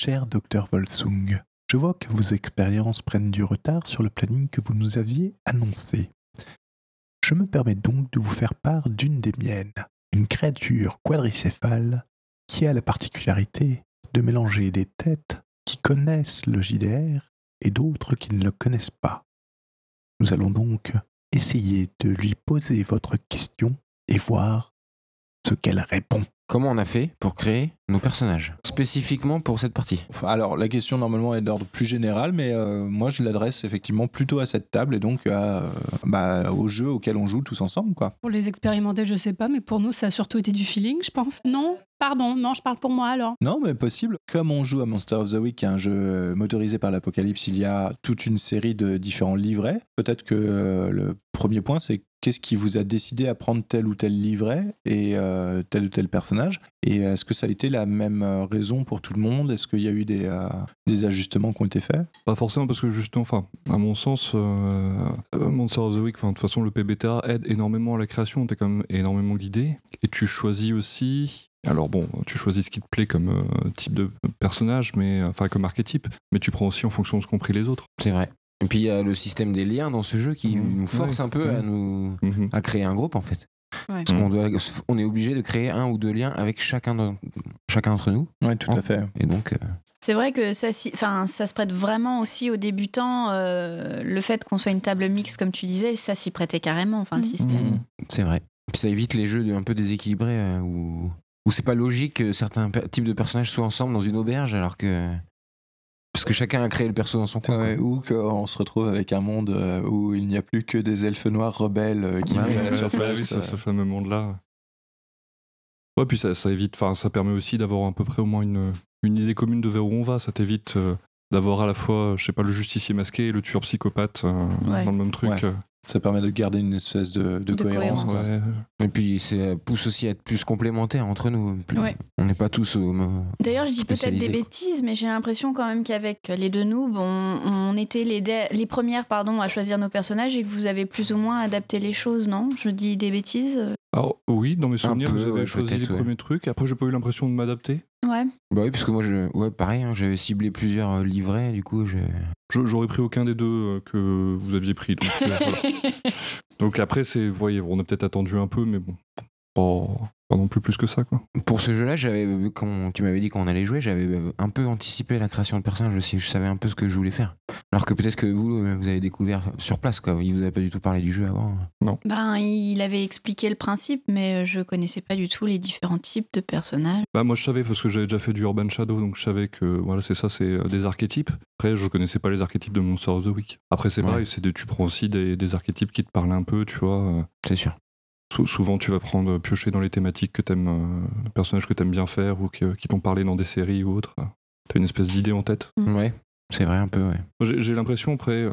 Cher docteur Volsung, je vois que vos expériences prennent du retard sur le planning que vous nous aviez annoncé. Je me permets donc de vous faire part d'une des miennes, une créature quadricéphale qui a la particularité de mélanger des têtes qui connaissent le JDR et d'autres qui ne le connaissent pas. Nous allons donc essayer de lui poser votre question et voir ce qu'elle répond. Comment on a fait pour créer nos personnages Spécifiquement pour cette partie? Alors, la question normalement est d'ordre plus général, mais euh, moi je l'adresse effectivement plutôt à cette table et donc à, euh, bah, au jeu auquel on joue tous ensemble. quoi. Pour les expérimenter, je sais pas, mais pour nous, ça a surtout été du feeling, je pense. Non Pardon, non, je parle pour moi alors. Non, mais possible. Comme on joue à Monster of the Week, qui est un jeu euh, motorisé par l'Apocalypse, il y a toute une série de différents livrets. Peut-être que euh, le premier point, c'est qu'est-ce qui vous a décidé à prendre tel ou tel livret et euh, tel ou tel personnage? Et est-ce que ça a été la même euh, raison pour tout le monde? Est-ce qu'il y a eu des, euh, des ajustements qui ont été faits? Pas forcément parce que justement, enfin, à mon sens, euh, Monster of the Week, enfin, de toute façon, le PBTA aide énormément à la création. T'es quand même énormément guidé et tu choisis aussi. Alors bon, tu choisis ce qui te plaît comme euh, type de personnage, mais enfin comme archétype, mais tu prends aussi en fonction de ce qu'ont pris les autres. C'est vrai. Et puis il y a le système des liens dans ce jeu qui Mhm. nous force Ouais. un peu à Ouais. nous Mhm. à créer un groupe en fait. Ouais. Parce qu'on doit, on est obligé de créer un ou deux liens avec chacun d'en- chacun d'entre nous. Oui, tout Oh. à fait. Et donc, euh, C'est vrai que ça, enfin, ça se prête vraiment aussi aux débutants. euh, le fait qu'on soit une table mixte, comme tu disais, ça s'y prêtait carrément, enfin, le Mhm. système. Mhm. c'est vrai. Puis ça évite les jeux de- un peu déséquilibrés euh, où, où c'est pas logique que certains types de personnages soient ensemble dans une auberge alors que. Parce que chacun a créé le perso dans son coin. Ouais, ou qu'on se retrouve avec un monde euh, où il n'y a plus que des elfes noirs rebelles euh, qui Ouais, vivent à la surface. ça, ce fameux monde-là. Ouais, puis ça, ça évite, enfin, ça permet aussi d'avoir à peu près au moins une, une idée commune de vers où on va. Ça t'évite euh, d'avoir à la fois, je sais pas, le justicier masqué et le tueur psychopathe euh, Ouais. dans le même truc. Ouais. Euh, Ça permet de garder une espèce de, de De cohérence. cohérence. quoi. ouais. Et puis ça pousse aussi à être plus complémentaires entre nous. Plus- Ouais. On n'est pas tous au. D'ailleurs, je dis peut-être des bêtises, mais j'ai l'impression quand même qu'avec les deux noobs, on, on était les, les premières pardon, à choisir nos personnages et que vous avez plus ou moins adapté les choses, non? Je dis des bêtises Alors, oui, dans mes souvenirs, peu, vous avez ouais, choisi les ouais. premiers trucs. Après, j'ai pas eu l'impression de m'adapter. Ouais. Bah oui, parce que moi, je... ouais, pareil, hein, j'avais ciblé plusieurs euh, livrets, du coup, je... J'aurais pris aucun des deux euh, que vous aviez pris. Donc, euh, voilà. Donc après, c'est, vous voyez, on a peut-être attendu un peu, mais bon, pas, pas non plus plus que ça, quoi. Pour ce jeu-là, j'avais vu quand tu m'avais dit qu'on allait jouer, j'avais un peu anticipé la création de personnages aussi. Je savais un peu ce que je voulais faire. Alors que peut-être que vous, vous avez découvert sur place, quoi. Il vous avait pas du tout parlé du jeu avant. Ben, il avait expliqué le principe, mais je connaissais pas du tout les différents types de personnages. Bah, moi, je savais parce que j'avais déjà fait du Urban Shadow, donc je savais que voilà, c'est ça, c'est euh, des archétypes. Après, je connaissais pas les archétypes de Monster of the Week. Après, c'est Ouais. pareil, c'est des, tu prends aussi des, des archétypes qui te parlent un peu, tu vois. euh, C'est sûr. Sou- souvent, tu vas prendre, piocher dans les thématiques que t'aimes, euh, personnages que t'aimes bien faire ou que- qui t'ont parlé dans des séries ou autres. T'as une espèce d'idée en tête. Ouais, c'est vrai, un peu, ouais. J'ai j'ai l'impression après, euh,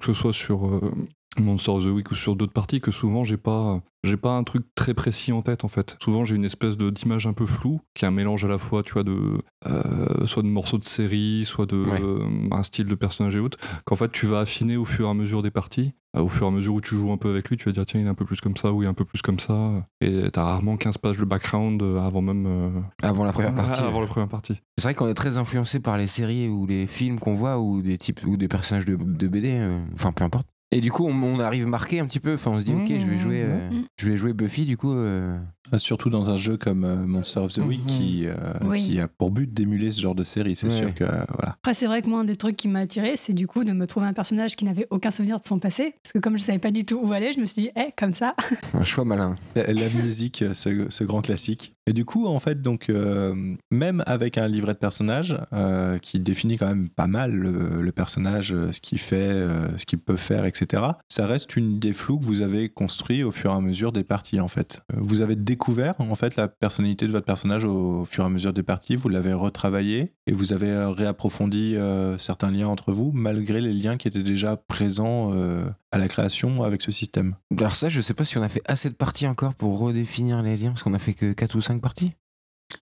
que ce soit sur euh, Monster of the Week ou sur d'autres parties, que souvent j'ai pas, j'ai pas un truc très précis en tête en fait. Souvent j'ai une espèce de d'image un peu floue, qui est un mélange à la fois, tu vois, de euh, soit de morceaux de série, soit de Ouais. euh, un style de personnage et autres, qu'en fait tu vas affiner au fur et à mesure des parties. Euh, Au fur et à mesure où tu joues un peu avec lui, tu vas dire tiens il est un peu plus comme ça ou il est un peu plus comme ça. Et t'as rarement 15 pages de background avant même euh, Avant la première partie. avant la première partie. C'est vrai qu'on est très influencé par les séries ou les films qu'on voit ou des types ou des personnages de, de BD, enfin peu importe. Et du coup, on, on arrive marqué un petit peu. Enfin, on se dit, ok, je vais jouer, euh, Mhm. je vais jouer Buffy. Du coup, Euh, Surtout dans un jeu comme euh, Monster of the Week Mhm. qui, euh, Oui. qui a pour but d'émuler ce genre de série. C'est sûr que euh, voilà. Après, c'est vrai que moi, un des trucs qui m'a attiré, c'est du coup de me trouver un personnage qui n'avait aucun souvenir de son passé. Parce que comme je savais pas du tout où aller, je me suis dit, eh, comme ça. un choix malin. La, la musique, euh, ce, ce grand classique. Et du coup, en fait, donc euh, même avec un livret de personnage euh, qui définit quand même pas mal le, le personnage, euh, ce qu'il fait, euh, ce qu'il peut faire, etc. Ça reste une idée floue que vous avez construit au fur et à mesure des parties, en fait. Euh, Vous avez découvert en fait la personnalité de votre personnage au fur et à mesure des parties. Vous l'avez retravaillé et vous avez euh, réapprofondi euh, certains liens entre vous, malgré les liens qui étaient déjà présents euh, à la création avec ce système? Alors ça, je sais pas si on a fait assez de parties encore pour redéfinir les liens, parce qu'on a fait que 4 ou 5 parties.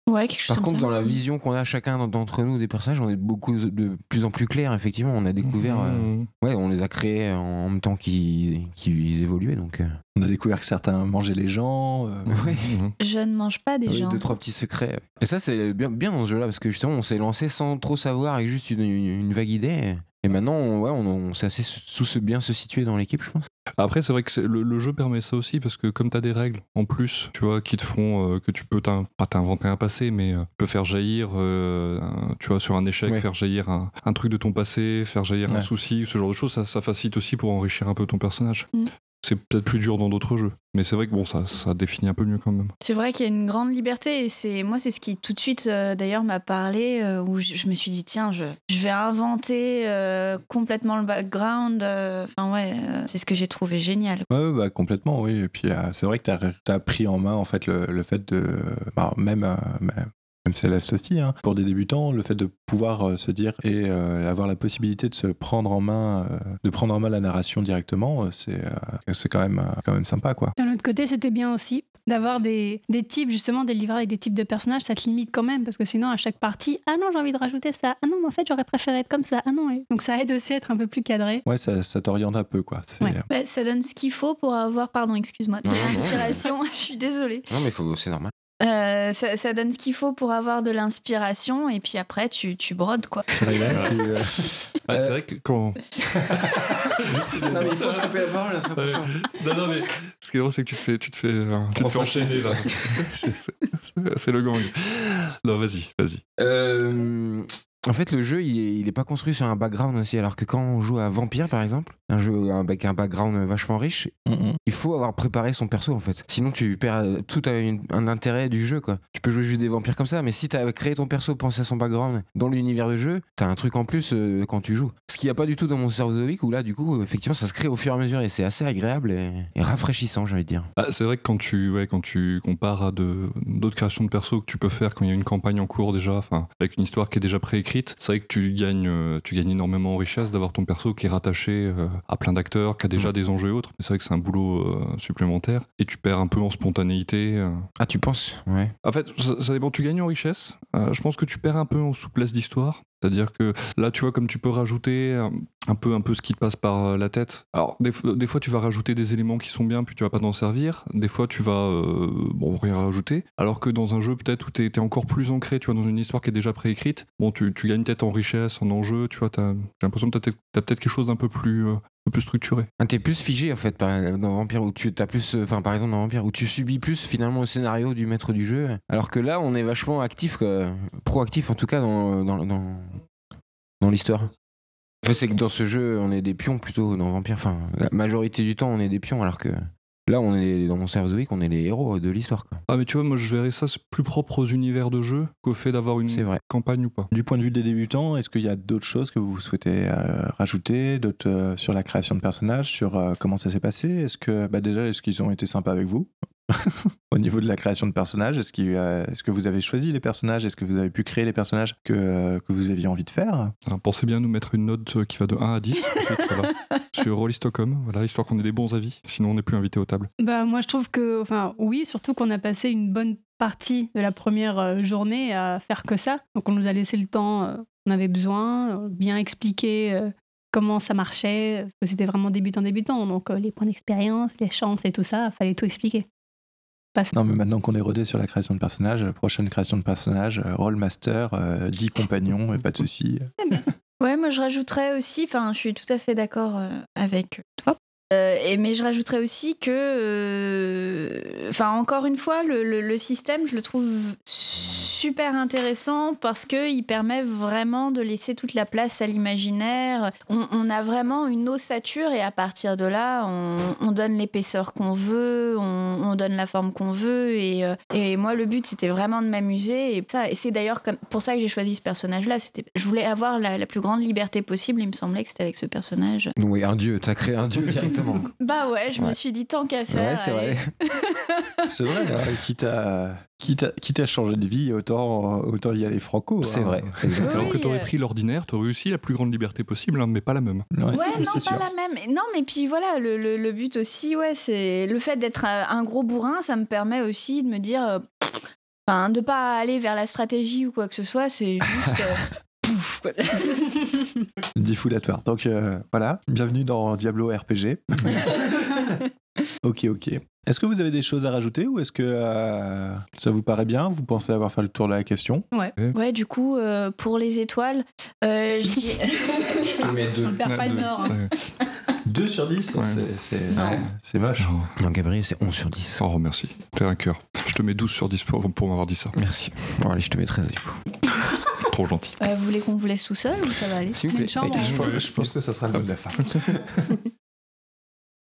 Ouais, quelque chose Par comme contre, ça. dans la vision qu'on a chacun d'entre nous des personnages, on est beaucoup de plus en plus clair. Effectivement, on a découvert. euh, Mmh. ouais, on les a créés en même temps qu'ils qu'ils évoluaient. Donc, euh, On a découvert que certains mangeaient les gens. euh, ouais. Mhm. Je ne mange pas des Oui, gens. deux trois petits secrets. Et ça c'est bien bien dans ce jeu-là parce que justement on s'est lancé sans trop savoir avec juste une, une- une vague idée. Et maintenant on, ouais, on, on sait assez tous bien se situer dans l'équipe, je pense. Après, c'est vrai que c'est- le, le jeu permet ça aussi parce que comme tu as des règles en plus, tu vois, qui te font euh, que tu peux t'in- pas t'inventer un passé, mais euh, peut faire jaillir, euh, un- tu vois, sur un échec, Ouais. faire jaillir un, un truc de ton passé, faire jaillir un souci, ce genre de choses, ça, ça facilite aussi pour enrichir un peu ton personnage. Mm. C'est peut-être plus dur dans d'autres jeux, mais c'est vrai que bon, ça, ça définit un peu mieux quand même. C'est vrai qu'il y a une grande liberté et c'est moi c'est ce qui tout de suite euh, d'ailleurs m'a parlé euh, où je, je me suis dit tiens je, je vais inventer euh, complètement le background euh, enfin ouais euh, c'est ce que j'ai trouvé génial Ouais, ouais, bah, complètement, oui. Et puis, euh, c'est vrai que tu as, pris en main, en fait, le, le fait de. bah, même. euh, même même Céleste aussi, hein, pour des débutants, le fait de pouvoir euh, se dire et euh, avoir la possibilité de se prendre en main, euh, de prendre en main la narration directement, c'est euh, c'est quand même quand même sympa, quoi. D'un autre côté, c'était bien aussi d'avoir des, des types, justement, des livrets avec des types de personnages. Ça te limite quand même, parce que sinon, à chaque partie, ah non, j'ai envie de rajouter ça. Ah non, mais en fait, j'aurais préféré être comme ça. Ah non. et- Donc ça aide aussi à être un peu plus cadré. Ouais, ça, ça t'oriente un peu, quoi. C'est- Ouais. Bah, ça donne ce qu'il faut pour avoir pardon excuse-moi de l'inspiration je suis désolée Non mais faut c'est normal. Euh, ça, ça donne ce qu'il faut pour avoir de l'inspiration et puis après tu, tu brodes quoi euh, Ouais, c'est vrai que quand. non mais il faut se couper la parole à 100%. non, non, mais ce qui est drôle, c'est que tu te fais, tu te fais, euh, tu te fais enchaîner c'est le gang. Non, vas-y, vas-y. Euh, en fait, le jeu, il est, il est pas construit sur un background aussi. Alors que quand on joue à Vampire, par exemple, un jeu avec un background vachement riche, mm, il faut avoir préparé son perso en fait. Sinon, tu perds tout un, un intérêt du jeu quoi. Tu peux jouer juste des vampires comme ça, mais si t'as créé ton perso, pensé à son background dans l'univers de jeu, t'as un truc en plus euh, quand tu joues. Ce qu'il n'y a pas du tout dans Monster of the Week où là, du coup, effectivement, ça se crée au fur et à mesure et c'est assez agréable et, et rafraîchissant, j'ai envie de dire. Ah, c'est vrai que quand tu, ouais, quand tu compares à d'autres créations de perso que tu peux faire quand il y a une campagne en cours déjà, enfin, avec une histoire qui est déjà préécrite, c'est vrai que tu gagnes, euh, tu gagnes énormément en richesse d'avoir ton perso qui est rattaché euh, à plein d'acteurs, qui a déjà des enjeux et autres. Mais c'est vrai que c'est un boulot euh, supplémentaire et tu perds un peu en spontanéité. Ah, tu penses? Ouais. En fait, ça, ça dépend. Tu gagnes en richesse. Je pense que tu perds un peu en souplesse d'histoire. C'est-à-dire que là, tu vois, comme tu peux rajouter euh, un peu, un peu ce qui te passe par euh, la tête. Alors, des, fois, tu vas rajouter des éléments qui sont bien, puis tu vas pas t'en servir. Des fois, tu vas, euh, bon, rien rajouter. Alors que dans un jeu, peut-être, où tu es, encore plus ancré, tu vois, dans une histoire qui est déjà préécrite, bon, tu, gagnes peut-être en richesse, en enjeu, tu vois, j'ai l'impression que tu as, peut-être quelque chose d'un peu plus, peu plus structuré. Ah, T'es plus figé en fait dans Vampire où tu as plus, euh, enfin par exemple dans Vampire où tu subis plus finalement le scénario du maître du jeu, alors que là on est vachement actif, proactif en tout cas dans dans, dans, l'histoire. C'est que dans ce jeu on est des pions plutôt dans Vampire. Enfin la majorité du temps on est des pions alors que là on est dans mon Week on est les héros de l'histoire. quoi. Ah, mais tu vois, moi, je verrais ça plus propre aux univers de jeu qu'au fait d'avoir une vrai. campagne ou pas. Du point de vue des débutants, est-ce qu'il y a d'autres choses que vous souhaitez euh, rajouter, d'autres euh, sur la création de personnages, sur euh, comment ça s'est passé? Est-ce que bah déjà, est-ce qu'ils ont été sympas avec vous? Au niveau de la création de personnages, est-ce, que vous avez choisi les personnages? Est-ce que vous avez pu créer les personnages que, que vous aviez envie de faire? Alors, pensez bien à nous mettre une note euh, qui va de 1 à 10 ensuite, voilà, sur Rolly Stockholm, voilà, histoire qu'on ait des bons avis, sinon on n'est plus invité aux tables. Bah, moi, je trouve que, enfin, oui, surtout qu'on a passé une bonne partie de la première euh, journée à faire que ça. Donc, on nous a laissé le temps euh, qu'on avait besoin, bien expliquer comment ça marchait, parce que c'était vraiment débutant-débutant. Donc, euh, les points d'expérience, les chances et tout ça, fallait tout expliquer. Parce- Non, mais maintenant qu'on est rodé sur la création de personnages, euh, prochaine création de personnages, euh, role master, euh, 10 compagnons, et pas de soucis. Ouais, moi je rajouterais aussi, enfin je suis tout à fait d'accord euh, avec toi. Euh, et, mais je rajouterais aussi que, euh, enfin encore une fois, le, le- le système, je le trouve super intéressant parce que il permet vraiment de laisser toute la place à l'imaginaire. On, on a vraiment une ossature et à partir de là, on, on donne l'épaisseur qu'on veut, on, on donne la forme qu'on veut. Et, euh, et moi, le but, c'était vraiment de m'amuser. Et, ça- et c'est d'ailleurs pour ça que j'ai choisi ce personnage-là. C'était, je voulais avoir la, la plus grande liberté possible. Il me semblait que c'était avec ce personnage. Oui, un dieu, t'as créé un dieu directement. Bah ouais, je me suis dit tant qu'à faire. ouais, c'est vrai. C'est vrai, hein, quitte, à, quitte, à, quitte à changer de vie, autant, autant y aller franco. C'est hein. vrai. Alors que tu aurais euh, pris l'ordinaire, tu aurais aussi la plus grande liberté possible, hein, mais pas la même. Ouais, Ouais, non, c'est pas sûr. la même. Non, mais puis voilà, le, le- le but aussi, ouais, c'est le fait d'être un, un gros bourrin, ça me permet aussi de me dire. euh, Enfin, de pas aller vers la stratégie ou quoi que ce soit, c'est juste. euh, pouf. Diffoulatoire. Donc euh, voilà, bienvenue dans Diablo RPG. ok, ok. Est-ce que vous avez des choses à rajouter ou est-ce que euh, ça vous paraît bien? Vous pensez avoir fait le tour de la question? Ouais, du coup, euh, pour les étoiles, euh, je dis. On perd pas le nord. hein. Ouais. 2 sur 10 Ouais. C'est- moche. Non, Gabriel, c'est 11 sur 10. oh, merci. T'es un cœur. Je te mets 12 sur 10 pour, pour m'avoir dit ça. Merci. Bon, allez, je te mets 13 du coup. Trop gentil. Euh, vous voulez qu'on vous laisse tout seul ou ça va aller? S'il vous Une plaît. chambre, Allez, hein. Je pense, je pense que ça sera le mot de la fin.